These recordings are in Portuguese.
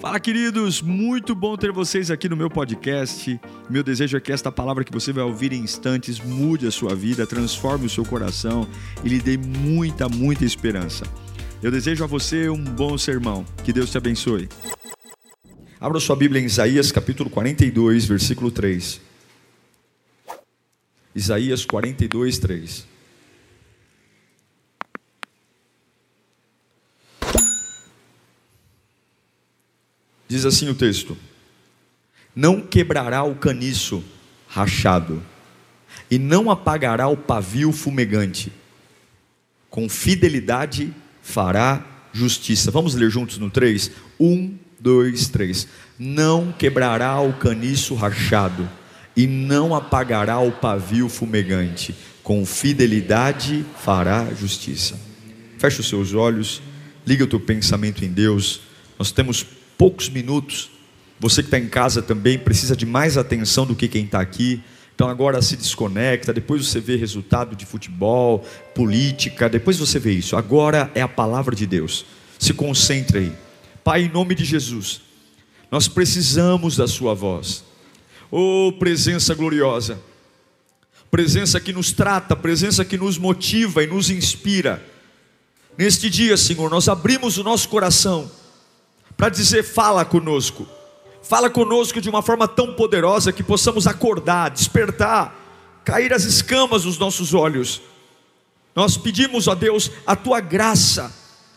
Fala, queridos! Muito bom ter vocês aqui no meu podcast. Meu desejo é que esta palavra que você vai ouvir em instantes mude a sua vida, transforme o seu coração e lhe dê muita, muita esperança. Eu desejo a você um bom sermão. Que Deus te abençoe. Abra sua Bíblia em Isaías capítulo 42, versículo 3. Isaías 42, 3. Diz assim o texto: Não quebrará o caniço rachado, e não apagará o pavio fumegante. Com fidelidade fará justiça. Vamos ler juntos no 3? 1, 2, 3. Não quebrará o caniço rachado, e não apagará o pavio fumegante. Com fidelidade fará justiça. Feche os seus olhos, liga o teu pensamento em Deus. Nós temos poucos minutos. Você que está em casa também precisa de mais atenção do que quem está aqui. Então agora se desconecta, depois você vê resultado de futebol, política, depois você vê isso. Agora é a palavra de Deus. Se concentre aí. Pai, em nome de Jesus, nós precisamos da Sua voz. Oh, presença gloriosa, presença que nos trata, presença que nos motiva e nos inspira. Neste dia, Senhor, nós abrimos o nosso coração para dizer: fala conosco. Fala conosco de uma forma tão poderosa que possamos acordar, despertar, cair as escamas dos nossos olhos. Nós pedimos a Deus a tua graça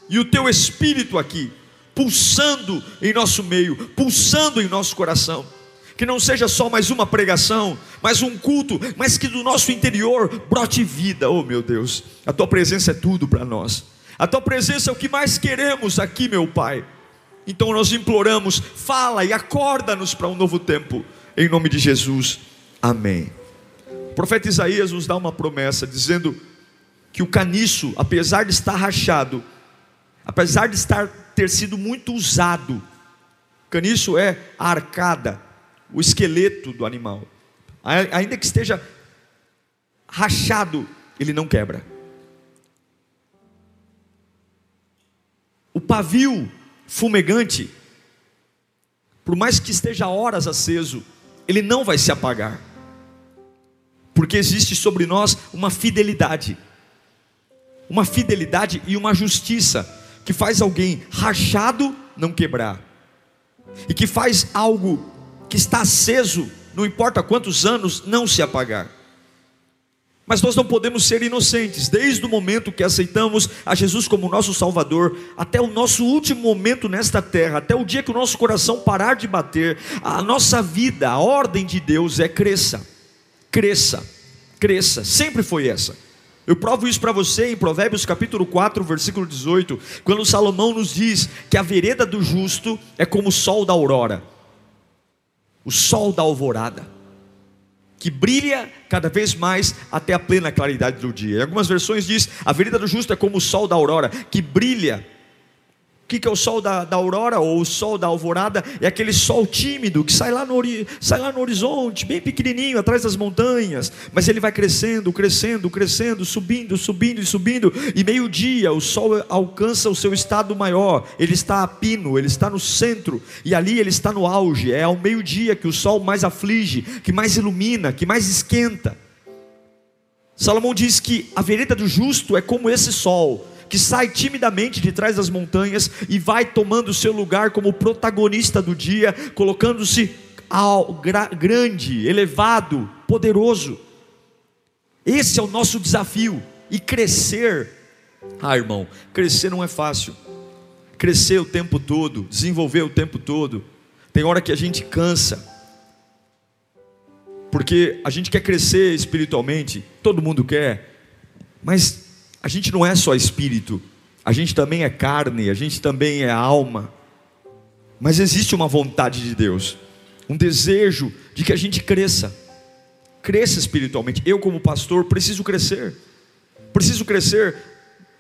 e o teu espírito aqui, pulsando em nosso meio, pulsando em nosso coração. Que não seja só mais uma pregação, mais um culto, mas que do nosso interior brote vida, oh meu Deus. A tua presença é tudo para nós. A tua presença é o que mais queremos aqui, meu Pai. Então nós imploramos, fala e acorda-nos para um novo tempo, em nome de Jesus, amém. O profeta Isaías nos dá uma promessa, dizendo que o caniço, apesar de estar rachado, apesar de estar ter sido muito usado, caniço é a arcada, o esqueleto do animal, ainda que esteja rachado, ele não quebra. O pavio fumegante, por mais que esteja horas aceso, ele não vai se apagar, porque existe sobre nós uma fidelidade, uma fidelidade e uma justiça que faz alguém rachado não quebrar, e que faz algo que está aceso, não importa quantos anos, não se apagar. Mas nós não podemos ser inocentes, desde o momento que aceitamos a Jesus como nosso Salvador, até o nosso último momento nesta terra, até o dia que o nosso coração parar de bater, a nossa vida, a ordem de Deus é cresça, cresça, cresça, sempre foi essa. Eu provo isso para você em Provérbios capítulo 4, versículo 18, quando Salomão nos diz que a vereda do justo é como o sol da aurora, o sol da alvorada que brilha cada vez mais até a plena claridade do dia. Em algumas versões diz: a vereda do justo é como o sol da aurora, que brilha que, que é o sol da, da aurora ou o sol da alvorada? É aquele sol tímido que sai lá, no, sai lá no horizonte, bem pequenininho, atrás das montanhas, mas ele vai crescendo, crescendo, crescendo, subindo, subindo e subindo, e meio-dia o sol alcança o seu estado maior, ele está a pino, ele está no centro, e ali ele está no auge, é ao meio-dia que o sol mais aflige, que mais ilumina, que mais esquenta. Salomão diz que a vereda do justo é como esse sol, que sai timidamente de trás das montanhas e vai tomando o seu lugar como protagonista do dia, colocando-se grande, elevado, poderoso. Esse é o nosso desafio. E crescer, ah irmão, crescer não é fácil. Crescer o tempo todo, desenvolver o tempo todo. Tem hora que a gente cansa. Porque a gente quer crescer espiritualmente, todo mundo quer, mas a gente não é só espírito, a gente também é carne, a gente também é alma. Mas existe uma vontade de Deus, um desejo de que a gente cresça, cresça espiritualmente. Eu, como pastor, preciso crescer, preciso crescer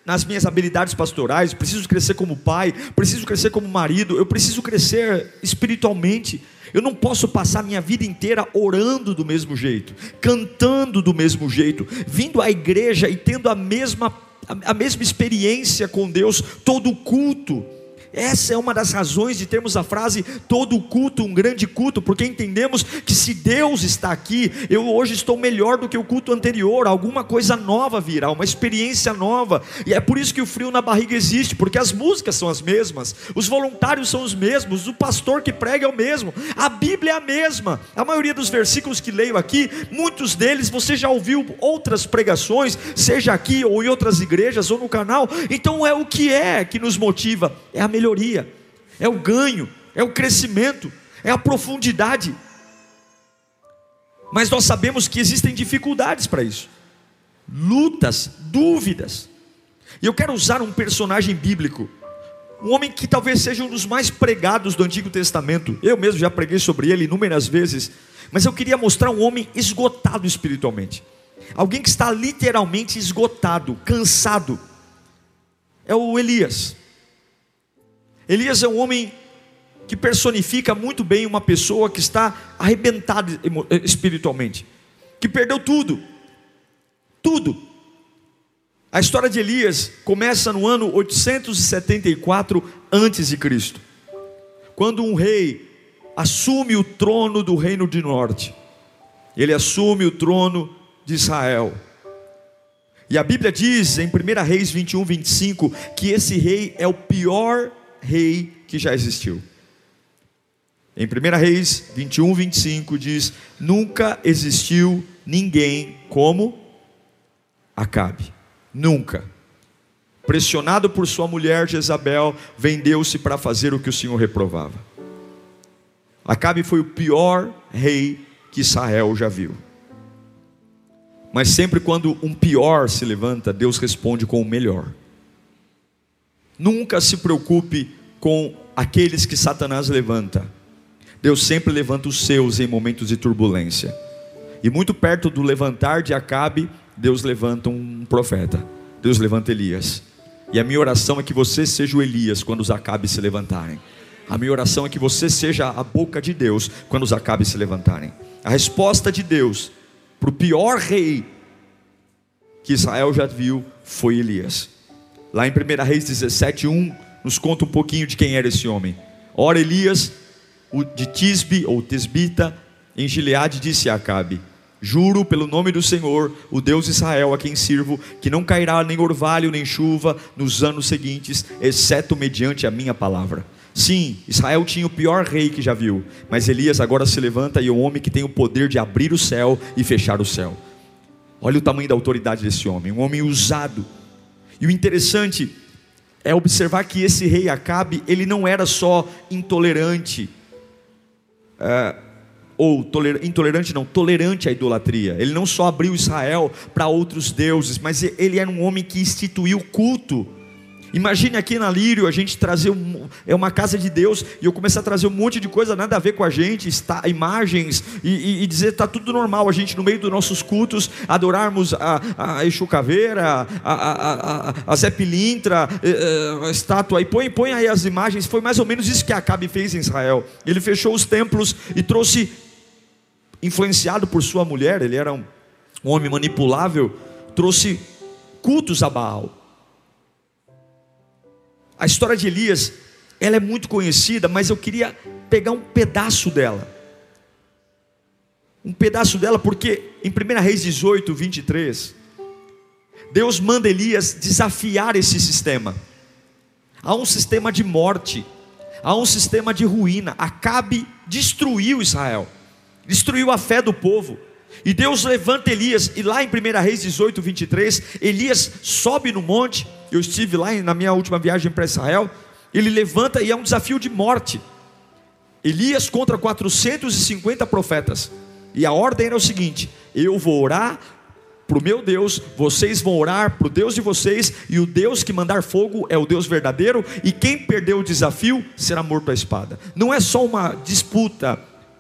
nas minhas habilidades pastorais, preciso crescer como pai, preciso crescer como marido, eu preciso crescer espiritualmente. Eu não posso passar minha vida inteira orando do mesmo jeito, cantando do mesmo jeito, vindo à igreja e tendo a mesma, a mesma experiência com Deus todo culto. Essa é uma das razões de termos a frase todo culto, um grande culto, porque entendemos que se Deus está aqui, eu hoje estou melhor do que o culto anterior, alguma coisa nova virá, uma experiência nova, e é por isso que o frio na barriga existe, porque as músicas são as mesmas, os voluntários são os mesmos, o pastor que prega é o mesmo, a Bíblia é a mesma, a maioria dos versículos que leio aqui, muitos deles você já ouviu outras pregações, seja aqui ou em outras igrejas ou no canal, então é o que é que nos motiva, é a melhoria, é o ganho, é o crescimento, é a profundidade. Mas nós sabemos que existem dificuldades para isso, lutas, dúvidas. E eu quero usar um personagem bíblico, um homem que talvez seja um dos mais pregados do Antigo Testamento. Eu mesmo já preguei sobre ele inúmeras vezes, mas eu queria mostrar um homem esgotado espiritualmente. Alguém que está literalmente esgotado, cansado. É o Elias. Elias é um homem que personifica muito bem uma pessoa que está arrebentada eh, espiritualmente, que perdeu tudo, tudo. A história de Elias começa no ano 874 a.C., quando um rei assume o trono do reino de norte. Ele assume o trono de Israel. E a Bíblia diz em 1 Reis 21, 25, que esse rei é o pior rei que já existiu. Em 1 Reis 21, 25 diz: Nunca existiu ninguém como Acabe. Nunca. Pressionado por sua mulher Jezabel, vendeu-se para fazer o que o Senhor reprovava. Acabe foi o pior rei que Israel já viu. Mas sempre quando um pior se levanta, Deus responde com o melhor. Nunca se preocupe com aqueles que Satanás levanta. Deus sempre levanta os seus em momentos de turbulência. E muito perto do levantar de Acabe, Deus levanta um profeta. Deus levanta Elias. E a minha oração é que você seja o Elias quando os Acabes se levantarem. A minha oração é que você seja a boca de Deus quando os Acabes se levantarem. A resposta de Deus para o pior rei que Israel já viu foi Elias. Lá em 1 Reis 17, 1, nos conta um pouquinho de quem era esse homem. Ora, Elias, de Tisbe, ou Tisbita, em Gileade, disse a Acabe: Juro pelo nome do Senhor, o Deus de Israel, a quem sirvo, que não cairá nem orvalho nem chuva nos anos seguintes, exceto mediante a minha palavra. Sim, Israel tinha o pior rei que já viu, mas Elias agora se levanta e é um homem que tem o poder de abrir o céu e fechar o céu. Olha o tamanho da autoridade desse homem, um homem usado e o interessante é observar que esse rei Acabe, ele não era só intolerante, é, ou toler, intolerante não, tolerante à idolatria. Ele não só abriu Israel para outros deuses, mas ele era um homem que instituiu culto Imagine aqui na Lírio a gente trazer um, é uma casa de Deus e eu começar a trazer um monte de coisa nada a ver com a gente, está, imagens e, e, e dizer está tudo normal a gente no meio dos nossos cultos adorarmos a, a Exu Caveira, a, a, a, a Zé Pilintra, eh, eh, a estátua e põe, põe aí as imagens. Foi mais ou menos isso que Acabe fez em Israel. Ele fechou os templos e trouxe, influenciado por sua mulher, ele era um, um homem manipulável, trouxe cultos a Baal. A história de Elias, ela é muito conhecida, mas eu queria pegar um pedaço dela. Um pedaço dela, porque em 1 Reis 18, 23, Deus manda Elias desafiar esse sistema. Há um sistema de morte, há um sistema de ruína. Acabe destruiu Israel, destruiu a fé do povo. E Deus levanta Elias, e lá em 1 Reis 18, 23, Elias sobe no monte. Eu estive lá na minha última viagem para Israel. Ele levanta e é um desafio de morte. Elias contra 450 profetas. E a ordem era o seguinte: eu vou orar para o meu Deus, vocês vão orar para o Deus de vocês, e o Deus que mandar fogo é o Deus verdadeiro, e quem perdeu o desafio será morto à espada. Não é só uma disputa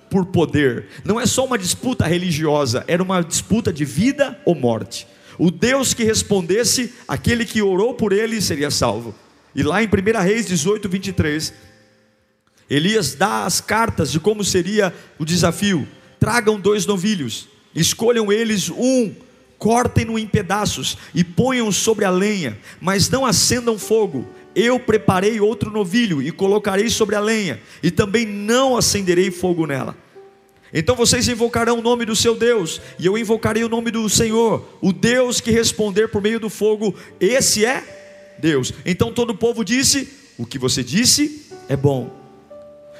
por poder. Não é só uma disputa religiosa, era uma disputa de vida ou morte. O Deus que respondesse, aquele que orou por ele seria salvo. E lá em 1 Reis 18, 23, Elias dá as cartas de como seria o desafio. Tragam dois novilhos, escolham eles um, cortem-no em pedaços e ponham sobre a lenha, mas não acendam fogo eu preparei outro novilho e colocarei sobre a lenha, e também não acenderei fogo nela. Então vocês invocarão o nome do seu Deus, e eu invocarei o nome do Senhor, o Deus que responder por meio do fogo, esse é Deus. Então todo o povo disse: O que você disse é bom.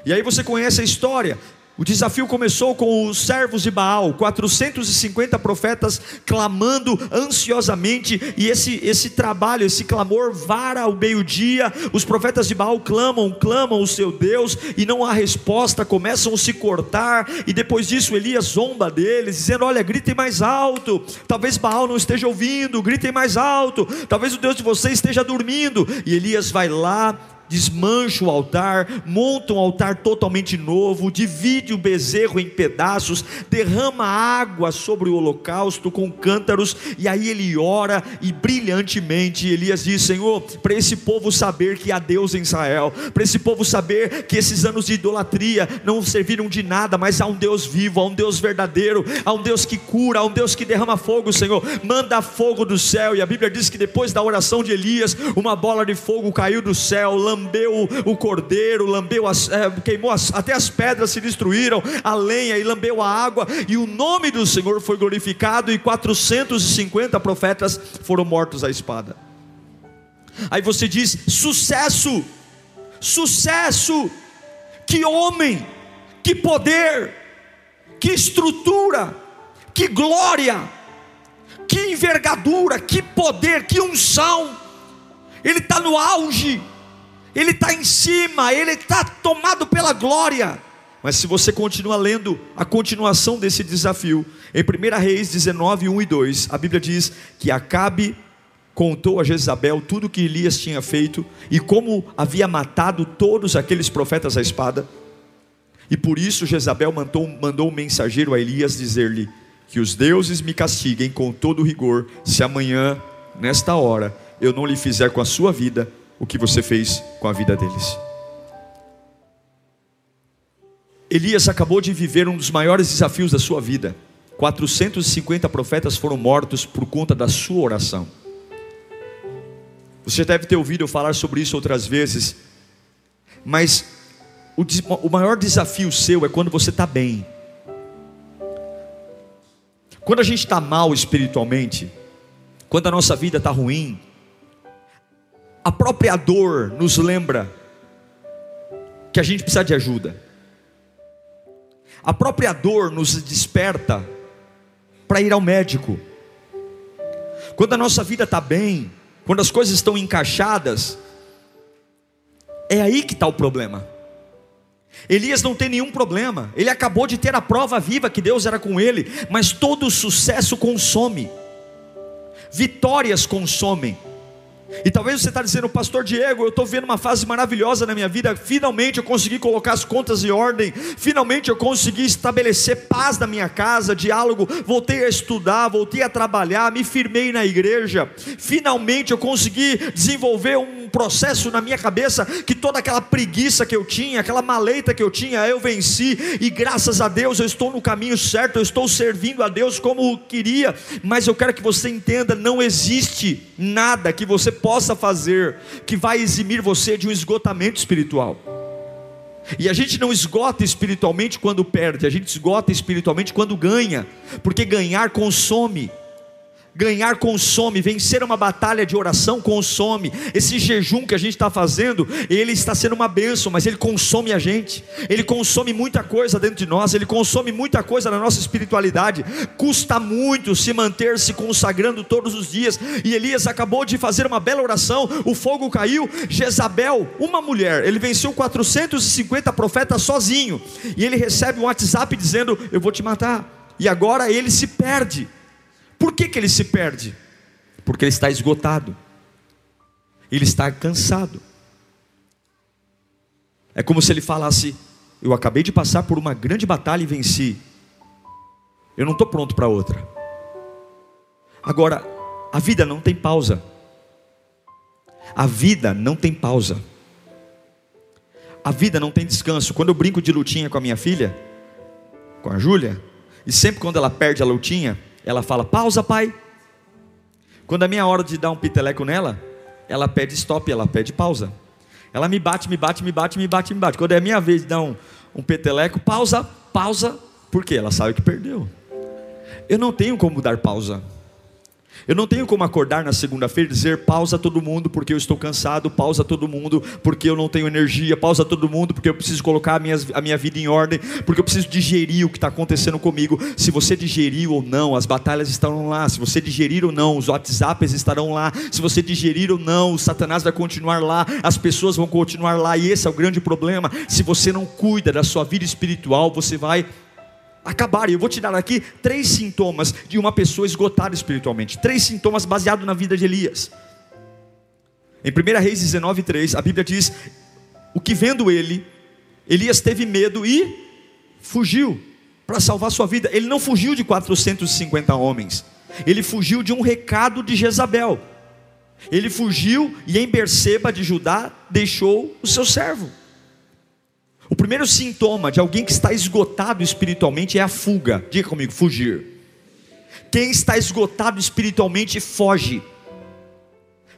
E aí você conhece a história. O desafio começou com os servos de Baal, 450 profetas clamando ansiosamente, e esse, esse trabalho, esse clamor vara ao meio-dia. Os profetas de Baal clamam, clamam o seu Deus, e não há resposta, começam a se cortar, e depois disso Elias zomba deles, dizendo: Olha, gritem mais alto. Talvez Baal não esteja ouvindo, gritem mais alto. Talvez o Deus de vocês esteja dormindo. E Elias vai lá, desmancha o altar, monta um altar totalmente novo, divide o bezerro em pedaços, derrama água sobre o holocausto com cântaros, e aí ele ora e brilhantemente Elias diz: Senhor, para esse povo saber que há Deus em Israel, para esse povo saber que esses anos de idolatria não serviram de nada, mas há um Deus vivo, há um Deus verdadeiro, há um Deus que cura, há um Deus que derrama fogo, Senhor, manda fogo do céu, e a Bíblia diz que depois da oração de Elias, uma bola de fogo caiu do céu, lambeu o cordeiro, lambeu as, é, queimou as, até as pedras se destruíram, a lenha e lambeu a água, e o nome do Senhor foi glorificado, e 450 profetas foram mortos à espada. Aí você diz: sucesso, sucesso, que homem, que poder, que estrutura, que glória, que envergadura, que poder, que unção, ele está no auge, ele está em cima, ele está tomado pela glória. Mas se você continua lendo a continuação desse desafio, em 1 Reis 19, 1 e 2, a Bíblia diz que Acabe contou a Jezabel tudo o que Elias tinha feito e como havia matado todos aqueles profetas à espada. E por isso Jezabel mandou, mandou um mensageiro a Elias dizer-lhe: Que os deuses me castiguem com todo rigor, se amanhã, nesta hora, eu não lhe fizer com a sua vida o que você fez com a vida deles. Elias acabou de viver um dos maiores desafios da sua vida. 450 profetas foram mortos por conta da sua oração. Você deve ter ouvido eu falar sobre isso outras vezes, mas o, o maior desafio seu é quando você está bem. Quando a gente está mal espiritualmente, quando a nossa vida está ruim, a própria dor nos lembra que a gente precisa de ajuda. A própria dor nos desperta para ir ao médico. Quando a nossa vida está bem, quando as coisas estão encaixadas, é aí que está o problema. Elias não tem nenhum problema, ele acabou de ter a prova viva que Deus era com ele, mas todo sucesso consome, vitórias consomem. E talvez você está dizendo, Pastor Diego, eu estou vendo uma fase maravilhosa na minha vida. Finalmente eu consegui colocar as contas em ordem. Finalmente eu consegui estabelecer paz na minha casa, diálogo. Voltei a estudar, voltei a trabalhar, me firmei na igreja. Finalmente eu consegui desenvolver um processo na minha cabeça que toda aquela preguiça que eu tinha, aquela maleita que eu tinha, eu venci. E graças a Deus eu estou no caminho certo, eu estou servindo a Deus como queria. Mas eu quero que você entenda: não existe nada que você possa fazer que vai eximir você de um esgotamento espiritual. E a gente não esgota espiritualmente quando perde, a gente esgota espiritualmente quando ganha, porque ganhar consome. Ganhar consome, vencer uma batalha de oração consome. Esse jejum que a gente está fazendo, ele está sendo uma bênção, mas ele consome a gente. Ele consome muita coisa dentro de nós, ele consome muita coisa na nossa espiritualidade. Custa muito se manter se consagrando todos os dias. E Elias acabou de fazer uma bela oração, o fogo caiu. Jezabel, uma mulher, ele venceu 450 profetas sozinho. E ele recebe um WhatsApp dizendo: Eu vou te matar. E agora ele se perde. Por que, que ele se perde? Porque ele está esgotado, ele está cansado. É como se ele falasse: Eu acabei de passar por uma grande batalha e venci, eu não estou pronto para outra. Agora, a vida não tem pausa. A vida não tem pausa. A vida não tem descanso. Quando eu brinco de lutinha com a minha filha, com a Júlia, e sempre quando ela perde a lutinha, ela fala: pausa, pai. Quando é minha hora de dar um piteleco nela, ela pede stop, ela pede pausa. Ela me bate, me bate, me bate, me bate, me bate. Quando é minha vez de dar um, um peteleco, pausa, pausa, por quê? Ela sabe que perdeu. Eu não tenho como dar pausa. Eu não tenho como acordar na segunda-feira e dizer pausa todo mundo porque eu estou cansado, pausa todo mundo porque eu não tenho energia, pausa todo mundo porque eu preciso colocar a minha, a minha vida em ordem, porque eu preciso digerir o que está acontecendo comigo. Se você digerir ou não, as batalhas estarão lá. Se você digerir ou não, os WhatsApps estarão lá. Se você digerir ou não, o Satanás vai continuar lá, as pessoas vão continuar lá, e esse é o grande problema. Se você não cuida da sua vida espiritual, você vai acabar. Eu vou te dar aqui três sintomas de uma pessoa esgotada espiritualmente. Três sintomas baseados na vida de Elias. Em 1 Reis 19, 3, a Bíblia diz: O que vendo ele, Elias teve medo e fugiu para salvar sua vida. Ele não fugiu de 450 homens, ele fugiu de um recado de Jezabel. Ele fugiu e em Berseba de Judá deixou o seu servo. O primeiro sintoma de alguém que está esgotado espiritualmente é a fuga. Diga comigo, fugir. Quem está esgotado espiritualmente foge.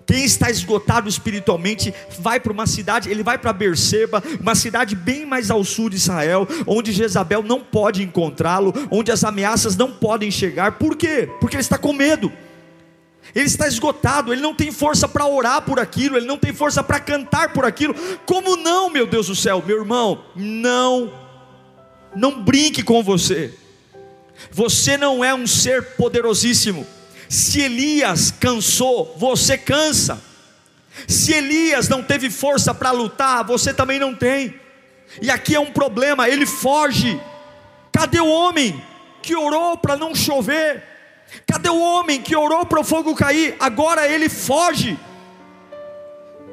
Quem está esgotado espiritualmente vai para uma cidade, ele vai para Berseba, uma cidade bem mais ao sul de Israel, onde Jezabel não pode encontrá-lo, onde as ameaças não podem chegar. Por quê? Porque ele está com medo ele está esgotado, ele não tem força para orar por aquilo, ele não tem força para cantar por aquilo. Como não, meu Deus do céu, meu irmão? Não, não brinque com você. Você não é um ser poderosíssimo. Se Elias cansou, você cansa. Se Elias não teve força para lutar, você também não tem. E aqui é um problema, ele foge. Cadê o homem que orou para não chover? Cadê o homem que orou para o fogo cair? Agora ele foge.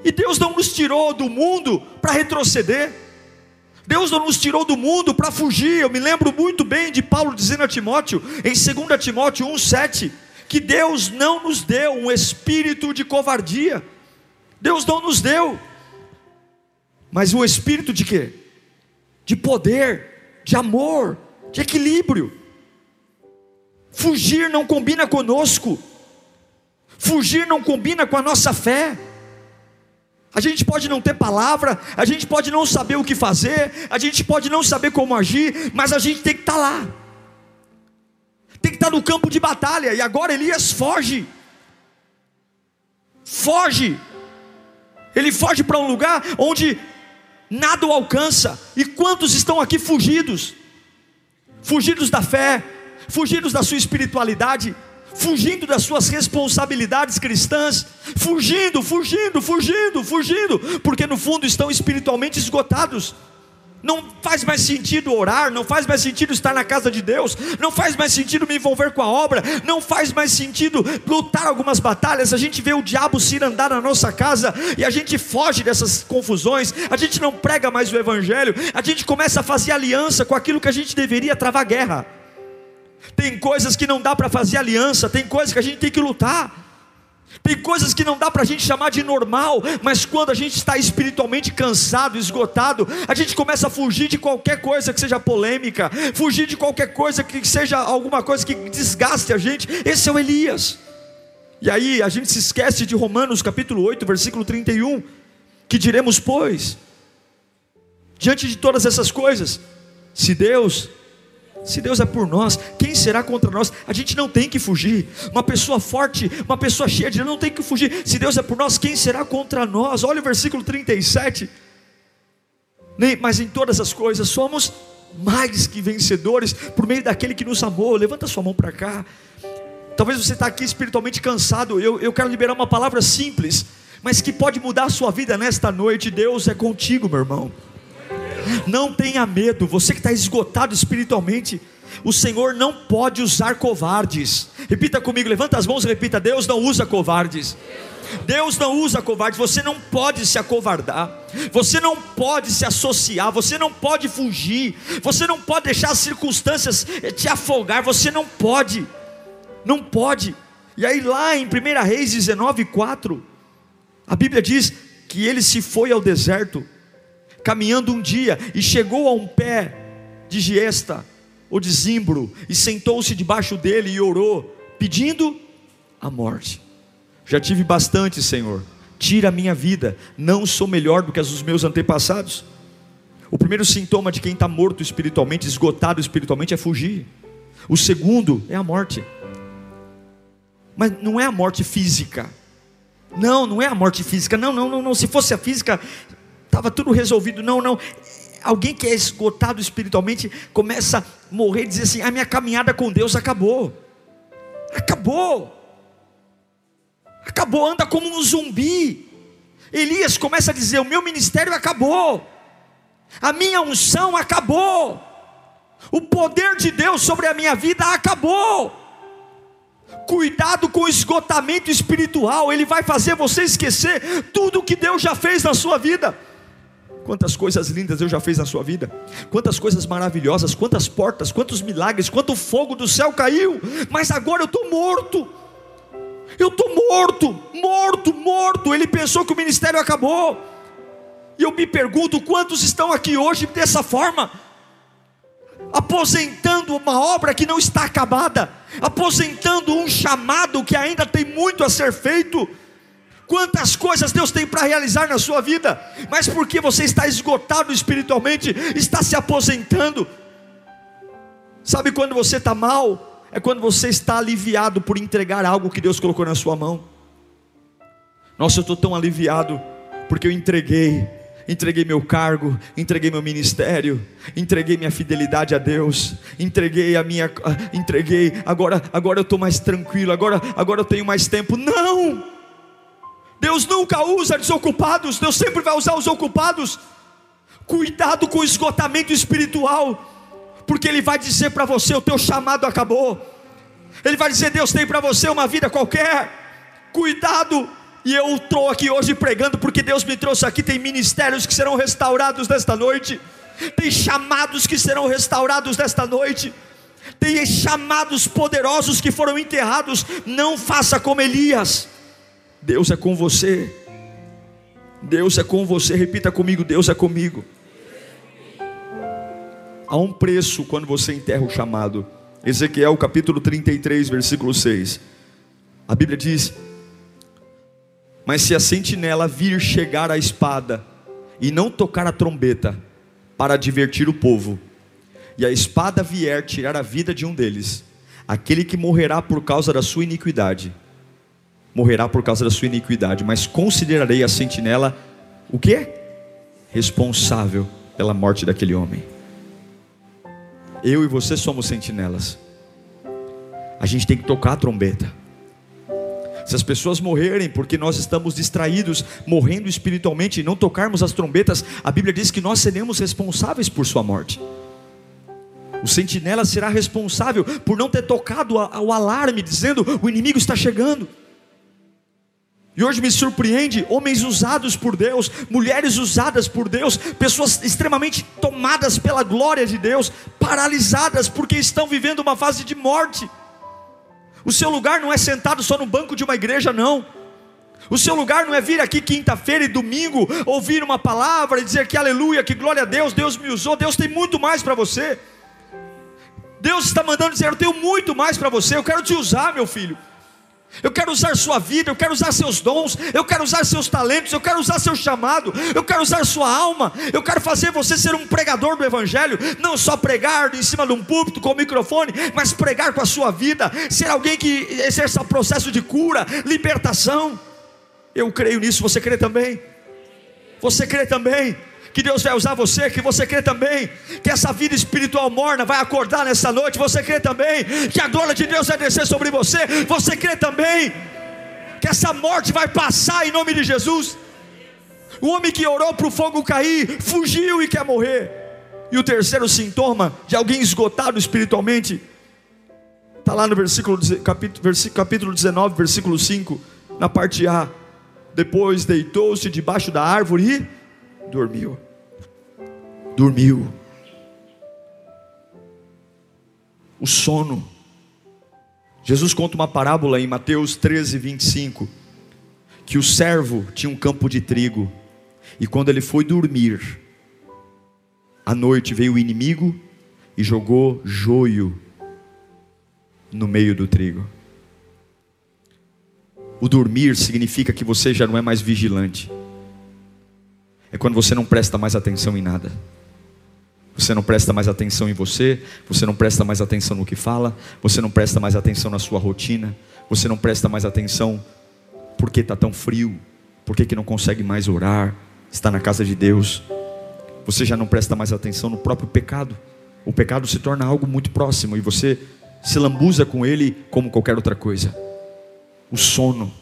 E Deus não nos tirou do mundo para retroceder. Deus não nos tirou do mundo para fugir. Eu me lembro muito bem de Paulo dizendo a Timóteo, em 2 Timóteo 1,7, que Deus não nos deu um espírito de covardia. Deus não nos deu. Mas um espírito de quê? De poder, de amor, de equilíbrio. Fugir não combina conosco. Fugir não combina com a nossa fé. A gente pode não ter palavra, a gente pode não saber o que fazer, a gente pode não saber como agir, mas a gente tem que estar tá lá. Tem que estar tá no campo de batalha. E agora Elias foge. Foge. Ele foge para um lugar onde nada o alcança. E quantos estão aqui fugidos? Fugidos da fé, fugindo da sua espiritualidade, fugindo das suas responsabilidades cristãs, fugindo, fugindo, fugindo, fugindo, porque no fundo estão espiritualmente esgotados. Não faz mais sentido orar, não faz mais sentido estar na casa de Deus, não faz mais sentido me envolver com a obra, não faz mais sentido lutar algumas batalhas. A gente vê o diabo se andar na nossa casa e a gente foge dessas confusões, a gente não prega mais o Evangelho, a gente começa a fazer aliança com aquilo que a gente deveria travar guerra. Tem coisas que não dá para fazer aliança, tem coisas que a gente tem que lutar. Tem coisas que não dá para a gente chamar de normal, mas quando a gente está espiritualmente cansado, esgotado, a gente começa a fugir de qualquer coisa que seja polêmica, fugir de qualquer coisa que seja alguma coisa que desgaste a gente. Esse é o Elias. E aí a gente se esquece de Romanos capítulo 8, versículo 31, que diremos, pois, diante de todas essas coisas, se Deus se Deus é por nós, quem será contra nós? A gente não tem que fugir. Uma pessoa forte, uma pessoa cheia de Deus não tem que fugir. Se Deus é por nós, quem será contra nós? Olha o versículo 37. Mas em todas as coisas somos mais que vencedores por meio daquele que nos amou. Levanta sua mão para cá. Talvez você está aqui espiritualmente cansado. Eu, eu quero liberar uma palavra simples, mas que pode mudar a sua vida nesta noite. Deus é contigo, meu irmão. Não tenha medo, você que está esgotado espiritualmente. O Senhor não pode usar covardes. Repita comigo, levanta as mãos e repita: Deus não usa covardes. Deus não usa covardes, você não pode se acovardar, você não pode se associar, você não pode fugir, você não pode deixar as circunstâncias te afogar, você não pode, não pode. E aí, lá em 1 Reis 19, 4, a Bíblia diz que ele se foi ao deserto caminhando um dia e chegou a um pé de giesta ou de zimbro e sentou-se debaixo dele e orou, pedindo a morte. Já tive bastante, Senhor, tira a minha vida, não sou melhor do que dos meus antepassados. O primeiro sintoma de quem está morto espiritualmente, esgotado espiritualmente, é fugir. O segundo é a morte. Mas não é a morte física. Não, não é a morte física. Não, não, não, não. Se fosse a física, estava tudo resolvido. Não, não. Alguém que é esgotado espiritualmente começa a morrer e dizer assim: a minha caminhada com Deus acabou. Acabou. Acabou, anda como um zumbi. Elias começa a dizer: o meu ministério acabou. A minha unção acabou. O poder de Deus sobre a minha vida acabou. Cuidado com o esgotamento espiritual, ele vai fazer você esquecer tudo que Deus já fez na sua vida. Quantas coisas lindas Deus já fez na sua vida, quantas coisas maravilhosas, quantas portas, quantos milagres, quanto fogo do céu caiu, mas agora eu estou morto, eu estou morto, morto, morto. Ele pensou que o ministério acabou, e eu me pergunto: quantos estão aqui hoje dessa forma? Aposentando uma obra que não está acabada, aposentando um chamado que ainda tem muito a ser feito. Quantas coisas Deus tem para realizar na sua vida, mas porque você está esgotado espiritualmente, está se aposentando. Sabe quando você está mal? É quando você está aliviado por entregar algo que Deus colocou na sua mão. Nossa, eu estou tão aliviado, porque eu entreguei entreguei meu cargo, entreguei meu ministério, entreguei minha fidelidade a Deus, entreguei a minha, entreguei, agora, agora eu estou mais tranquilo, agora, agora eu tenho mais tempo. Não! Deus nunca usa desocupados, Deus sempre vai usar os ocupados. Cuidado com o esgotamento espiritual, porque Ele vai dizer para você: o teu chamado acabou. Ele vai dizer: Deus tem para você uma vida qualquer. Cuidado e eu estou aqui hoje pregando porque Deus me trouxe aqui. Tem ministérios que serão restaurados nesta noite, tem chamados que serão restaurados nesta noite, tem chamados poderosos que foram enterrados. Não faça como Elias. Deus é com você. Deus é com você. Repita comigo: Deus é comigo. Há um preço quando você enterra o chamado. Ezequiel capítulo 33, versículo 6. A Bíblia diz: mas se a sentinela vir chegar a espada e não tocar a trombeta para divertir o povo, e a espada vier tirar a vida de um deles, aquele que morrerá por causa da sua iniquidade, morrerá por causa da sua iniquidade, mas considerarei a sentinela o que? Responsável pela morte daquele homem. Eu e você somos sentinelas. A gente tem que tocar a trombeta. Se as pessoas morrerem porque nós estamos distraídos, morrendo espiritualmente e não tocarmos as trombetas, a Bíblia diz que nós seremos responsáveis por sua morte. O sentinela será responsável por não ter tocado o alarme, dizendo: o inimigo está chegando. E hoje me surpreende homens usados por Deus, mulheres usadas por Deus, pessoas extremamente tomadas pela glória de Deus, paralisadas porque estão vivendo uma fase de morte. O seu lugar não é sentado só no banco de uma igreja, não. O seu lugar não é vir aqui quinta-feira e domingo, ouvir uma palavra e dizer que aleluia, que glória a Deus, Deus me usou. Deus tem muito mais para você. Deus está mandando dizer: Eu tenho muito mais para você, eu quero te usar, meu filho. Eu quero usar sua vida, eu quero usar seus dons, eu quero usar seus talentos, eu quero usar seu chamado, eu quero usar sua alma, eu quero fazer você ser um pregador do Evangelho, não só pregar em cima de um púlpito com o microfone, mas pregar com a sua vida, ser alguém que exerça processo de cura, libertação. Eu creio nisso, você crê também? Você crê também? Que Deus vai usar você, que você crê também, que essa vida espiritual morna vai acordar nessa noite, você crê também, que a glória de Deus vai descer sobre você, você crê também, que essa morte vai passar em nome de Jesus. O homem que orou para o fogo cair, fugiu e quer morrer. E o terceiro sintoma de alguém esgotado espiritualmente, está lá no versículo, capítulo, capítulo 19, versículo 5, na parte A. Depois deitou-se debaixo da árvore e dormiu. Dormiu. O sono. Jesus conta uma parábola em Mateus 13, 25, que o servo tinha um campo de trigo, e quando ele foi dormir, à noite veio o inimigo e jogou joio no meio do trigo. O dormir significa que você já não é mais vigilante. É quando você não presta mais atenção em nada. Você não presta mais atenção em você, você não presta mais atenção no que fala, você não presta mais atenção na sua rotina, você não presta mais atenção porque está tão frio, porque que não consegue mais orar, está na casa de Deus. Você já não presta mais atenção no próprio pecado. O pecado se torna algo muito próximo e você se lambuza com ele como qualquer outra coisa. O sono.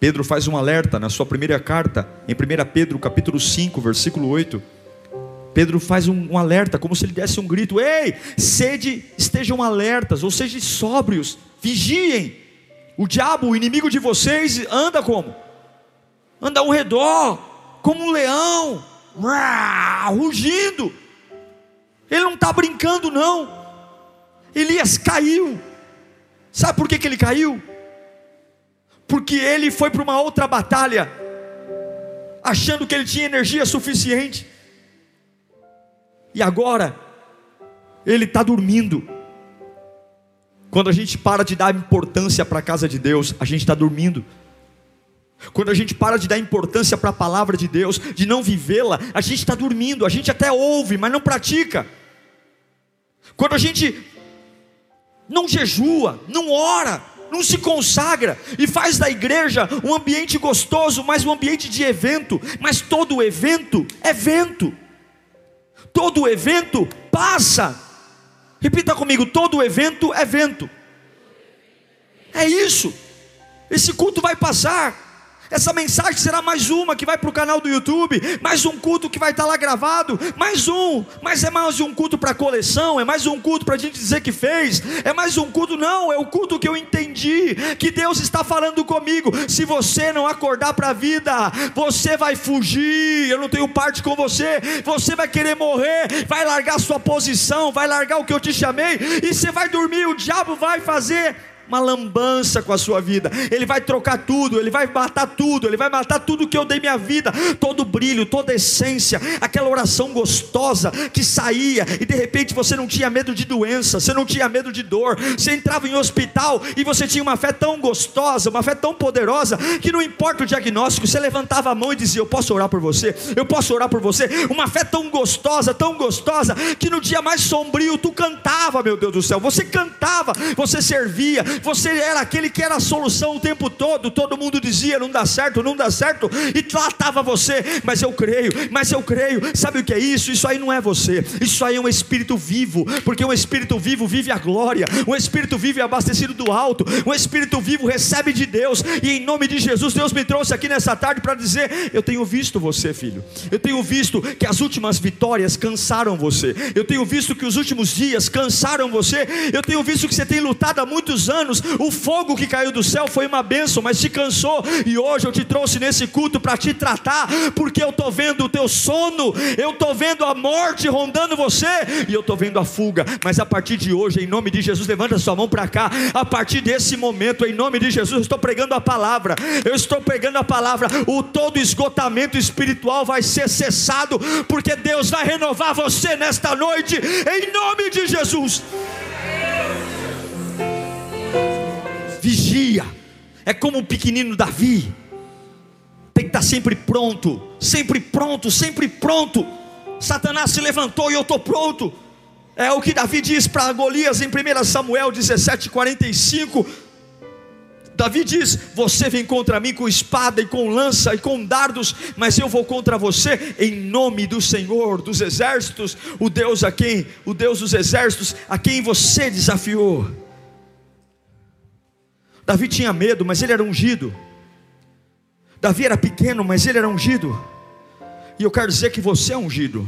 Pedro faz um alerta na sua primeira carta, em 1 Pedro capítulo 5, versículo 8. Pedro faz um, um, alerta, como se ele desse um grito: Ei, sede, estejam alertas, ou sejam sóbrios, vigiem. O diabo, o inimigo de vocês, anda como? Anda ao redor, como um leão, rugindo. Ele não está brincando, não. Elias caiu. Sabe por que, que ele caiu? Porque ele foi para uma outra batalha, achando que ele tinha energia suficiente, e agora, ele está dormindo. Quando a gente para de dar importância para a casa de Deus, a gente está dormindo. Quando a gente para de dar importância para a palavra de Deus, de não vivê-la, a gente está dormindo, a gente até ouve, mas não pratica. Quando a gente não jejua, não ora, não se consagra e faz da igreja um ambiente gostoso, mas um ambiente de evento, mas todo evento é vento. Todo evento passa. Repita comigo: todo evento é vento. É isso. Esse culto vai passar. Essa mensagem será mais uma que vai para o canal do YouTube, mais um culto que vai estar tá lá gravado, mais um, mas é mais um culto para coleção, é mais um culto para a gente dizer que fez, é mais um culto, não, é o culto que eu entendi, que Deus está falando comigo. Se você não acordar para a vida, você vai fugir, eu não tenho parte com você, você vai querer morrer, vai largar sua posição, vai largar o que eu te chamei, e você vai dormir, o diabo vai fazer uma lambança com a sua vida. Ele vai trocar tudo, ele vai matar tudo, ele vai matar tudo que eu dei minha vida, todo brilho, toda essência, aquela oração gostosa que saía e de repente você não tinha medo de doença, você não tinha medo de dor, você entrava em hospital e você tinha uma fé tão gostosa, uma fé tão poderosa que não importa o diagnóstico, você levantava a mão e dizia: Eu posso orar por você, eu posso orar por você. Uma fé tão gostosa, tão gostosa, que no dia mais sombrio tu cantava, meu Deus do céu, você cantava, você servia, você era aquele que era a solução o tempo todo. Todo mundo dizia: não dá certo, não dá certo, e lá estava você. Mas eu creio, mas eu creio. Sabe o que é isso? Isso aí não é você. Isso aí é um espírito vivo, porque um espírito vivo vive a glória. Um espírito vivo é abastecido do alto. Um espírito vivo recebe de Deus. E em nome de Jesus, Deus me trouxe aqui nessa tarde para dizer: eu tenho visto você, filho. Eu tenho visto que as últimas vitórias cansaram você. Eu tenho visto que os últimos dias cansaram você. Eu tenho visto que você tem lutado há muitos anos anos, o fogo que caiu do céu foi uma bênção, mas te cansou, e hoje eu te trouxe nesse culto para te tratar, porque eu estou vendo o teu sono, eu estou vendo a morte rondando você, e eu estou vendo a fuga, mas a partir de hoje, em nome de Jesus, levanta sua mão para cá, a partir desse momento, em nome de Jesus, eu estou pregando a palavra, eu estou pregando a palavra, o todo esgotamento espiritual vai ser cessado, porque Deus vai renovar você nesta noite, em nome de Jesus. Vigia. É como o pequenino Davi, tem que estar sempre pronto, sempre pronto, sempre pronto. Satanás se levantou e eu estou pronto. É o que Davi diz para Golias em 1 Samuel 17,45. Davi diz: Você vem contra mim com espada e com lança e com dardos, mas eu vou contra você em nome do Senhor dos exércitos, o Deus a quem, o Deus dos exércitos, a quem você desafiou. Davi tinha medo, mas ele era ungido. Davi era pequeno, mas ele era ungido. E eu quero dizer que você é ungido.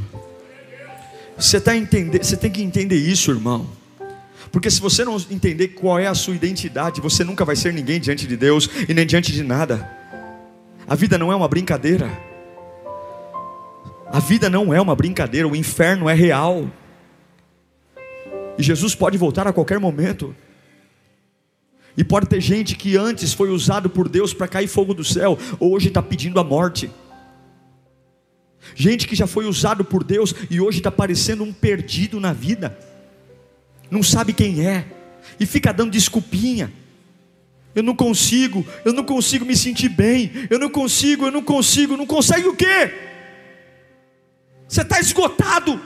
Você, tá entender, você tem que entender isso, irmão. Porque se você não entender qual é a sua identidade, você nunca vai ser ninguém diante de Deus e nem diante de nada. A vida não é uma brincadeira. A vida não é uma brincadeira, o inferno é real. E Jesus pode voltar a qualquer momento. E pode ter gente que antes foi usado por Deus para cair fogo do céu, hoje está pedindo a morte. Gente que já foi usado por Deus e hoje está parecendo um perdido na vida, não sabe quem é, e fica dando desculpinha. Eu não consigo, eu não consigo me sentir bem, eu não consigo, eu não consigo, não consegue o quê? Você está esgotado.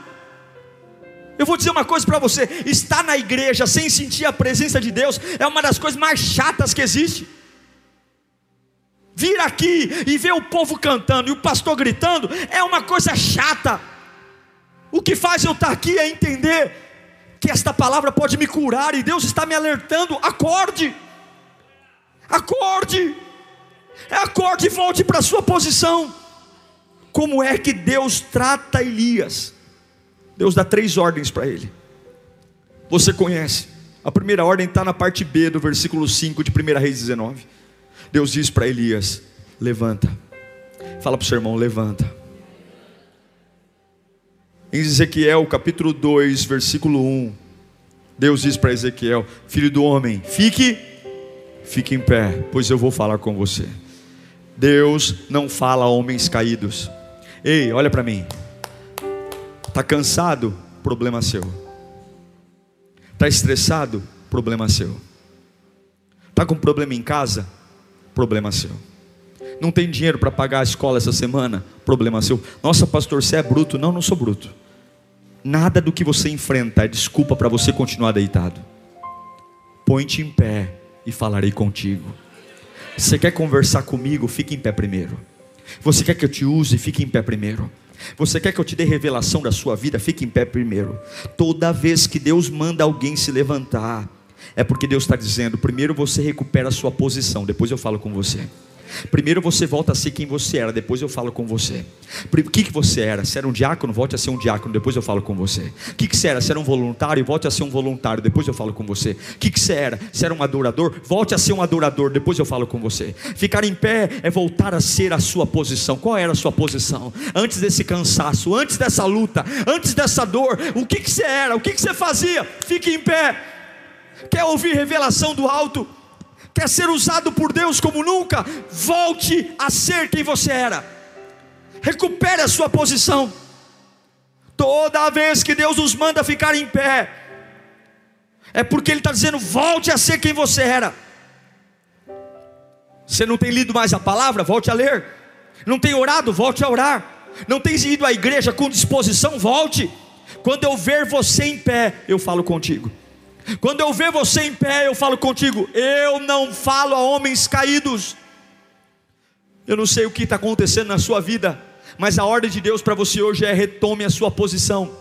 Eu vou dizer uma coisa para você: estar na igreja sem sentir a presença de Deus é uma das coisas mais chatas que existe. Vir aqui e ver o povo cantando e o pastor gritando é uma coisa chata. O que faz eu estar aqui é entender que esta palavra pode me curar e Deus está me alertando. Acorde. Acorde, acorde e volte para a sua posição. Como é que Deus trata Elias? Deus dá três ordens para ele. Você conhece. A primeira ordem está na parte B do versículo 5 de 1 Reis 19. Deus diz para Elias: Levanta. Fala para o seu irmão: Levanta. Em Ezequiel capítulo 2, versículo 1, Deus diz para Ezequiel: Filho do homem, fique Fique em pé, pois eu vou falar com você. Deus não fala a homens caídos. Ei, olha para mim. Tá cansado? Problema seu. Tá estressado? Problema seu. Tá com problema em casa? Problema seu. Não tem dinheiro para pagar a escola essa semana? Problema seu. Nossa, pastor, você é bruto? Não, não sou bruto. Nada do que você enfrenta é desculpa para você continuar deitado. Põe-te em pé e falarei contigo. Você quer conversar comigo? Fique em pé primeiro. Você quer que eu te use? Fique em pé primeiro. Você quer que eu te dê revelação da sua vida? Fique em pé primeiro. Toda vez que Deus manda alguém se levantar, é porque Deus está dizendo: primeiro você recupera a sua posição, depois eu falo com você. Primeiro você volta a ser quem você era, depois eu falo com você. O que, que você era? Se era um diácono, volte a ser um diácono, depois eu falo com você. O que, que você era? Se era um voluntário, volte a ser um voluntário, depois eu falo com você. O que, que você era? Se era um adorador, volte a ser um adorador, depois eu falo com você. Ficar em pé é voltar a ser a sua posição. Qual era a sua posição? Antes desse cansaço, antes dessa luta, antes dessa dor, o que, que você era? O que, que você fazia? Fique em pé. Quer ouvir revelação do alto? Quer ser usado por Deus como nunca, volte a ser quem você era, recupere a sua posição. Toda vez que Deus nos manda ficar em pé, é porque Ele está dizendo: volte a ser quem você era. Você não tem lido mais a palavra? Volte a ler. Não tem orado? Volte a orar. Não tem ido à igreja com disposição? Volte. Quando eu ver você em pé, eu falo contigo. Quando eu ver você em pé, eu falo contigo, eu não falo a homens caídos. Eu não sei o que está acontecendo na sua vida, mas a ordem de Deus para você hoje é retome a sua posição.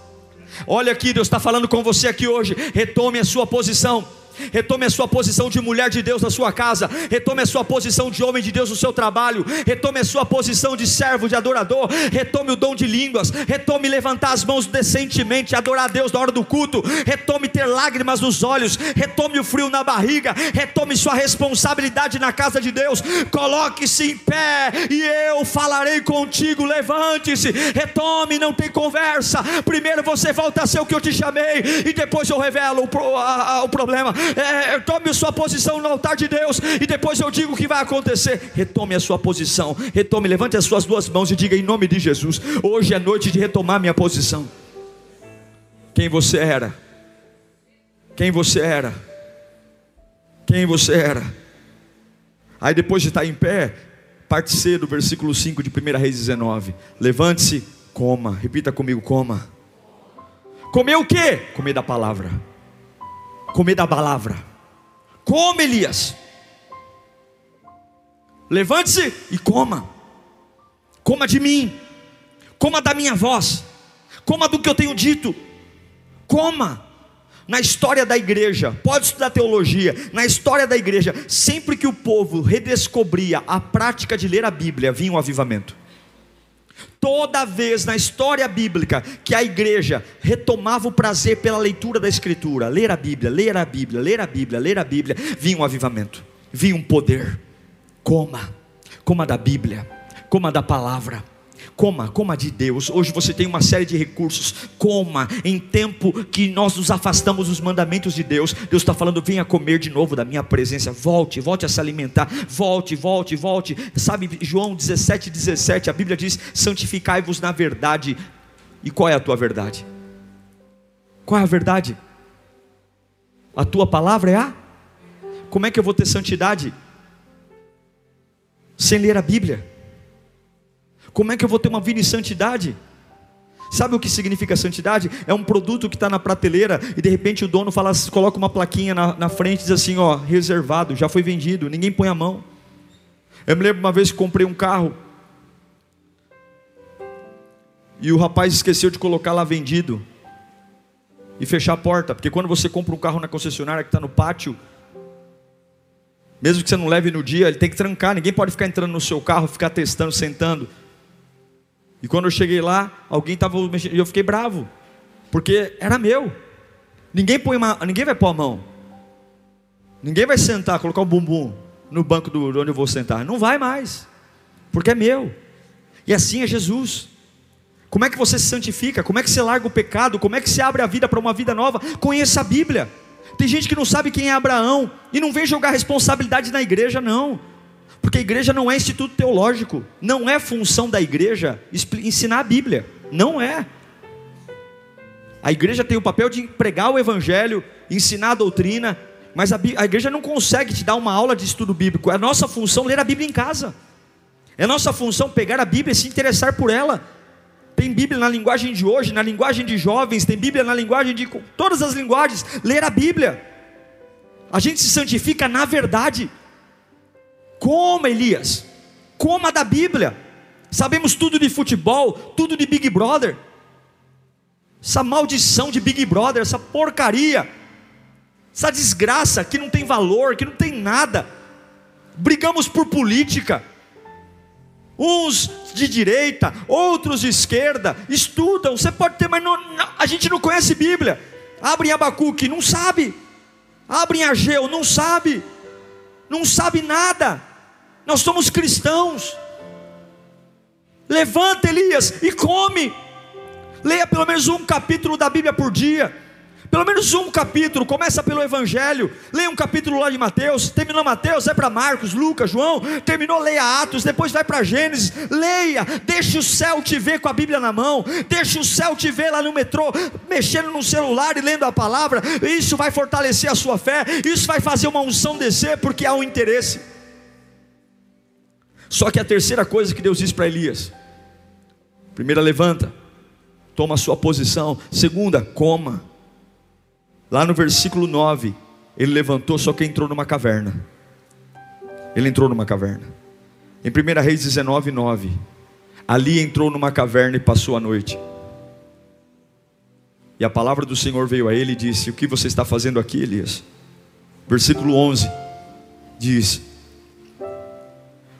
Olha aqui, Deus está falando com você aqui hoje, retome a sua posição. Retome a sua posição de mulher de Deus na sua casa. Retome a sua posição de homem de Deus no seu trabalho. Retome a sua posição de servo, de adorador. Retome o dom de línguas. Retome levantar as mãos decentemente, adorar a Deus na hora do culto. Retome ter lágrimas nos olhos. Retome o frio na barriga. Retome sua responsabilidade na casa de Deus. Coloque-se em pé e eu falarei contigo. Levante-se. Retome, não tem conversa. Primeiro você volta a ser o que eu te chamei e depois eu revelo o, pro, a, a, o problema é, tome a sua posição no altar de Deus, e depois eu digo o que vai acontecer. Retome a sua posição, retome, levante as suas duas mãos e diga em nome de Jesus: hoje é noite de retomar minha posição. Quem você era? Quem você era? Quem você era? Aí depois de estar em pé, parte C do versículo 5 de 1 Reis 19: Levante-se, coma, repita comigo: coma. Comer o que? Comer da palavra comer da palavra. Come, Elias. Levante-se e coma. Coma de mim. Coma da minha voz. Coma do que eu tenho dito. Coma. Na história da igreja, pode estudar teologia, na história da igreja, sempre que o povo redescobria a prática de ler a Bíblia, vinha um avivamento. Toda vez na história bíblica que a igreja retomava o prazer pela leitura da Escritura, ler a Bíblia, ler a Bíblia, ler a Bíblia, ler a Bíblia, vinha um avivamento, vinha um poder. Coma, coma da Bíblia, coma da palavra Coma, coma de Deus. Hoje você tem uma série de recursos. Coma em tempo que nós nos afastamos dos mandamentos de Deus. Deus está falando: venha comer de novo da minha presença. Volte, volte a se alimentar. Volte, volte, volte. Sabe, João 17, 17, a Bíblia diz: santificai-vos na verdade. E qual é a tua verdade? Qual é a verdade? A tua palavra é a como é que eu vou ter santidade sem ler a Bíblia? Como é que eu vou ter uma vida em santidade? Sabe o que significa santidade? É um produto que está na prateleira e de repente o dono fala, coloca uma plaquinha na, na frente e diz assim: ó, reservado, já foi vendido, ninguém põe a mão. Eu me lembro uma vez que comprei um carro e o rapaz esqueceu de colocar lá vendido e fechar a porta, porque quando você compra um carro na concessionária que está no pátio, mesmo que você não leve no dia, ele tem que trancar, ninguém pode ficar entrando no seu carro, ficar testando, sentando. E quando eu cheguei lá, alguém estava mexendo, e eu fiquei bravo, porque era meu. Ninguém, põe uma, ninguém vai pôr a mão, ninguém vai sentar, colocar o bumbum no banco do, onde eu vou sentar, não vai mais, porque é meu. E assim é Jesus. Como é que você se santifica? Como é que você larga o pecado? Como é que você abre a vida para uma vida nova? Conheça a Bíblia. Tem gente que não sabe quem é Abraão e não vem jogar responsabilidade na igreja, não. Porque a igreja não é instituto teológico, não é função da igreja ensinar a Bíblia, não é. A igreja tem o papel de pregar o evangelho, ensinar a doutrina, mas a, a igreja não consegue te dar uma aula de estudo bíblico. É nossa função ler a Bíblia em casa. É nossa função pegar a Bíblia e se interessar por ela. Tem Bíblia na linguagem de hoje, na linguagem de jovens, tem Bíblia na linguagem de todas as linguagens. Ler a Bíblia. A gente se santifica na verdade. Como Elias? Como a da Bíblia. Sabemos tudo de futebol, tudo de Big Brother. Essa maldição de Big Brother, essa porcaria, essa desgraça que não tem valor, que não tem nada. Brigamos por política uns de direita, outros de esquerda, estudam, você pode ter, mas não, não, a gente não conhece Bíblia. Abre em Abacuque, não sabe. Abre em Ageu, não sabe. Não sabe nada. Nós somos cristãos. Levanta, Elias, e come. Leia pelo menos um capítulo da Bíblia por dia. Pelo menos um capítulo, começa pelo Evangelho, leia um capítulo lá de Mateus, terminou Mateus, vai para Marcos, Lucas, João, terminou, leia Atos, depois vai para Gênesis, leia, deixa o céu te ver com a Bíblia na mão, deixa o céu te ver lá no metrô, mexendo no celular e lendo a palavra, isso vai fortalecer a sua fé, isso vai fazer uma unção descer, porque há um interesse. Só que a terceira coisa que Deus diz para Elias: primeira, levanta, toma a sua posição, segunda, coma. Lá no versículo 9, ele levantou, só que entrou numa caverna. Ele entrou numa caverna. Em 1 Reis 19, 9. Ali entrou numa caverna e passou a noite. E a palavra do Senhor veio a ele e disse: O que você está fazendo aqui, Elias? Versículo 11 diz: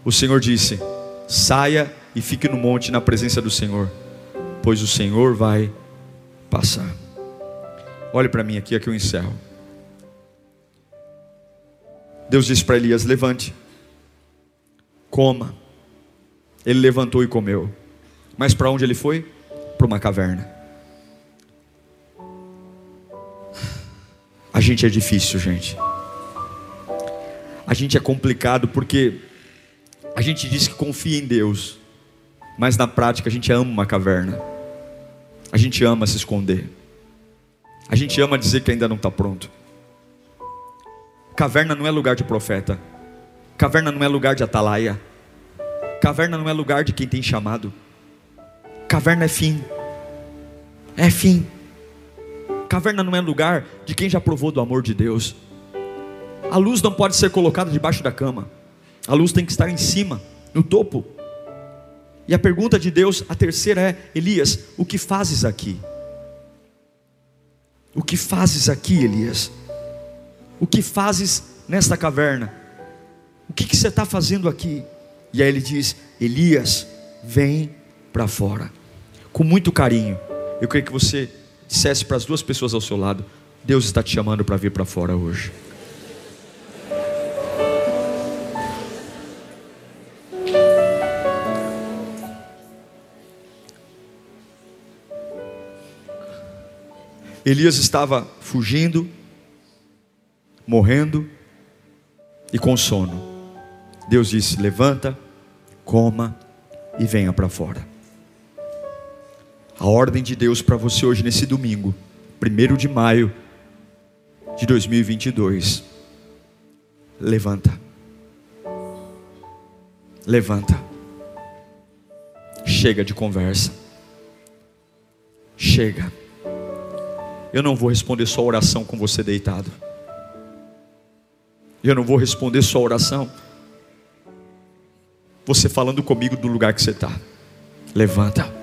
O Senhor disse: Saia e fique no monte na presença do Senhor, pois o Senhor vai passar. Olhe para mim aqui, aqui eu encerro. Deus disse para Elias: levante, coma. Ele levantou e comeu. Mas para onde ele foi? Para uma caverna. A gente é difícil, gente. A gente é complicado porque a gente diz que confia em Deus, mas na prática a gente ama uma caverna. A gente ama se esconder. A gente ama dizer que ainda não está pronto. Caverna não é lugar de profeta. Caverna não é lugar de atalaia. Caverna não é lugar de quem tem chamado. Caverna é fim. É fim. Caverna não é lugar de quem já provou do amor de Deus. A luz não pode ser colocada debaixo da cama. A luz tem que estar em cima, no topo. E a pergunta de Deus, a terceira é: Elias, o que fazes aqui? O que fazes aqui, Elias? O que fazes nesta caverna? O que, que você está fazendo aqui? E aí ele diz: Elias, vem para fora. Com muito carinho, eu queria que você dissesse para as duas pessoas ao seu lado: Deus está te chamando para vir para fora hoje. Elias estava fugindo, morrendo e com sono. Deus disse: Levanta, coma e venha para fora. A ordem de Deus para você hoje, nesse domingo, 1 de maio de 2022, levanta. Levanta. Chega de conversa. Chega. Eu não vou responder sua oração com você deitado. Eu não vou responder sua oração. Você falando comigo do lugar que você está. Levanta.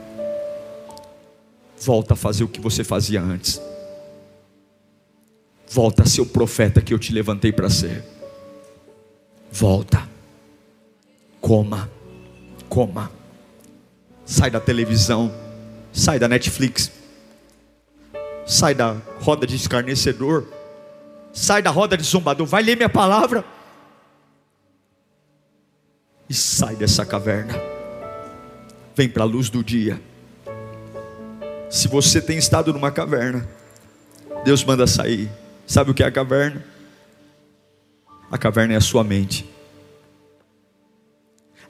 Volta a fazer o que você fazia antes. Volta a ser o profeta que eu te levantei para ser. Volta. Coma. Coma. Sai da televisão. Sai da Netflix. Sai da roda de escarnecedor. Sai da roda de zombador. Vai ler minha palavra. E sai dessa caverna. Vem para a luz do dia. Se você tem estado numa caverna, Deus manda sair. Sabe o que é a caverna? A caverna é a sua mente.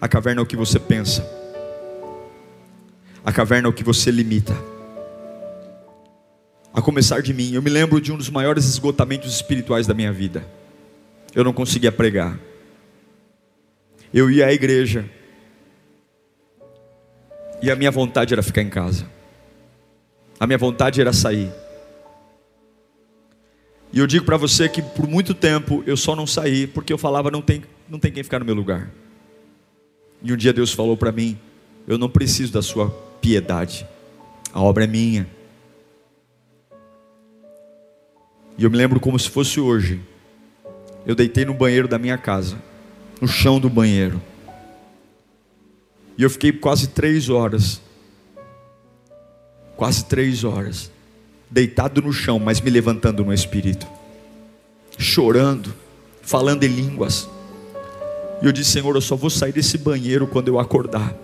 A caverna é o que você pensa. A caverna é o que você limita. A começar de mim, eu me lembro de um dos maiores esgotamentos espirituais da minha vida. Eu não conseguia pregar. Eu ia à igreja. E a minha vontade era ficar em casa. A minha vontade era sair. E eu digo para você que por muito tempo eu só não saí porque eu falava não tem, não tem quem ficar no meu lugar. E um dia Deus falou para mim: eu não preciso da sua piedade, a obra é minha. E eu me lembro como se fosse hoje. Eu deitei no banheiro da minha casa, no chão do banheiro. E eu fiquei quase três horas, quase três horas, deitado no chão, mas me levantando no espírito, chorando, falando em línguas. E eu disse: Senhor, eu só vou sair desse banheiro quando eu acordar.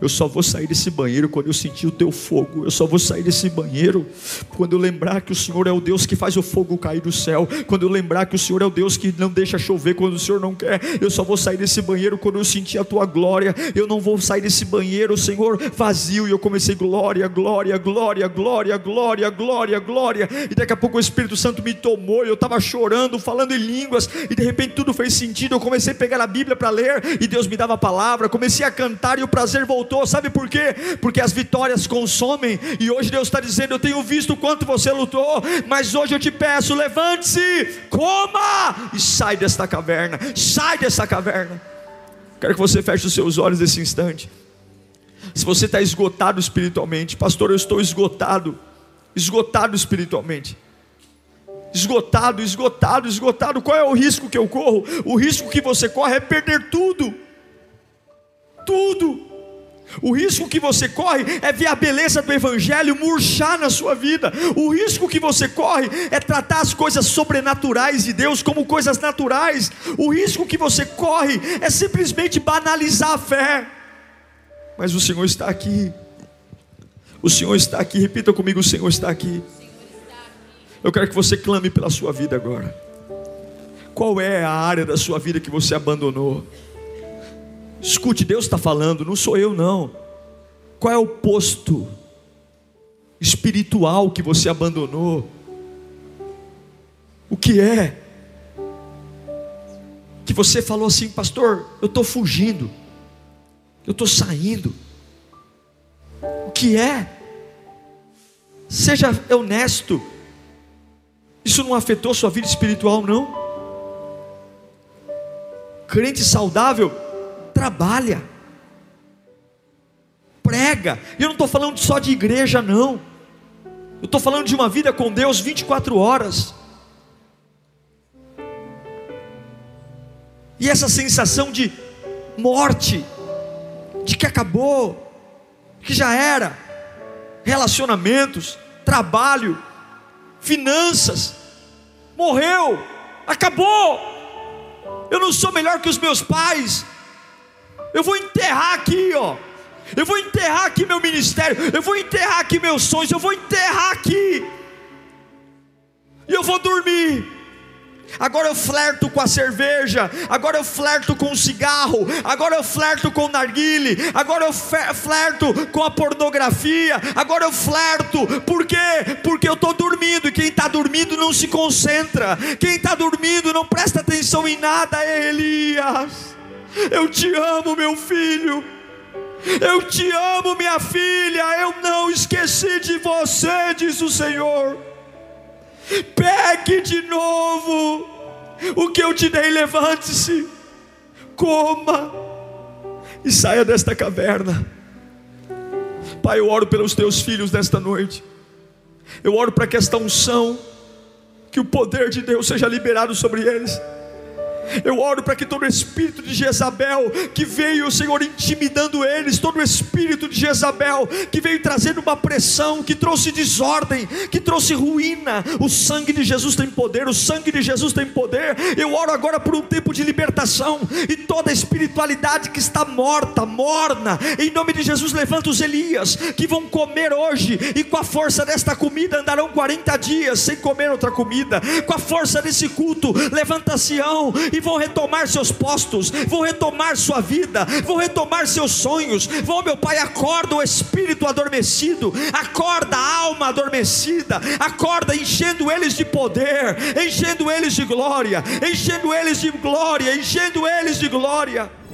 Eu só vou sair desse banheiro quando eu sentir o teu fogo. Eu só vou sair desse banheiro quando eu lembrar que o Senhor é o Deus que faz o fogo cair do céu. Quando eu lembrar que o Senhor é o Deus que não deixa chover quando o Senhor não quer. Eu só vou sair desse banheiro quando eu sentir a tua glória. Eu não vou sair desse banheiro, Senhor, vazio. E eu comecei glória, glória, glória, glória, glória, glória, glória. E daqui a pouco o Espírito Santo me tomou. E eu estava chorando, falando em línguas. E de repente tudo fez sentido. Eu comecei a pegar a Bíblia para ler. E Deus me dava a palavra. Comecei a cantar e o prazer voltou voltou, sabe por quê? Porque as vitórias consomem, e hoje Deus está dizendo: Eu tenho visto o quanto você lutou, mas hoje eu te peço, levante-se, coma e sai desta caverna, sai dessa caverna. Quero que você feche os seus olhos nesse instante. Se você está esgotado espiritualmente, pastor, eu estou esgotado, esgotado espiritualmente esgotado, esgotado, esgotado. Qual é o risco que eu corro? O risco que você corre é perder tudo. Tudo. O risco que você corre é ver a beleza do Evangelho murchar na sua vida. O risco que você corre é tratar as coisas sobrenaturais de Deus como coisas naturais. O risco que você corre é simplesmente banalizar a fé. Mas o Senhor está aqui. O Senhor está aqui. Repita comigo: o Senhor está aqui. Eu quero que você clame pela sua vida agora. Qual é a área da sua vida que você abandonou? Escute, Deus está falando, não sou eu não. Qual é o posto espiritual que você abandonou? O que é? Que você falou assim, pastor, eu estou fugindo, eu estou saindo. O que é? Seja honesto. Isso não afetou sua vida espiritual, não? Crente saudável trabalha, prega. E eu não estou falando só de igreja, não. Eu estou falando de uma vida com Deus 24 horas. E essa sensação de morte, de que acabou, que já era, relacionamentos, trabalho, finanças, morreu, acabou. Eu não sou melhor que os meus pais, eu vou enterrar aqui, ó. Eu vou enterrar aqui meu ministério. Eu vou enterrar aqui meus sonhos. Eu vou enterrar aqui. E eu vou dormir. Agora eu flerto com a cerveja, agora eu flerto com o cigarro, agora eu flerto com o narguile, agora eu flerto com a pornografia, agora eu flerto, por quê? Porque eu estou dormindo, e quem está dormindo não se concentra, quem está dormindo não presta atenção em nada. Elias, eu te amo, meu filho. Eu te amo, minha filha. Eu não esqueci de você, diz o Senhor. Pegue de novo o que eu te dei, levante-se, coma e saia desta caverna. Pai, eu oro pelos teus filhos nesta noite. Eu oro para que esta unção, que o poder de Deus seja liberado sobre eles. Eu oro para que todo espírito de Jezabel que veio, Senhor, intimidando eles, todo espírito de Jezabel que veio trazendo uma pressão, que trouxe desordem, que trouxe ruína. O sangue de Jesus tem poder, o sangue de Jesus tem poder. Eu oro agora por um tempo de libertação e toda espiritualidade que está morta, morna. Em nome de Jesus, levanta os Elias que vão comer hoje e com a força desta comida andarão 40 dias sem comer outra comida. Com a força desse culto, levanta Sião e vão retomar seus postos, vão retomar sua vida, vão retomar seus sonhos. Vão, meu Pai, acorda o espírito adormecido, acorda a alma adormecida, acorda enchendo eles de poder, enchendo eles de glória, enchendo eles de glória, enchendo eles de glória.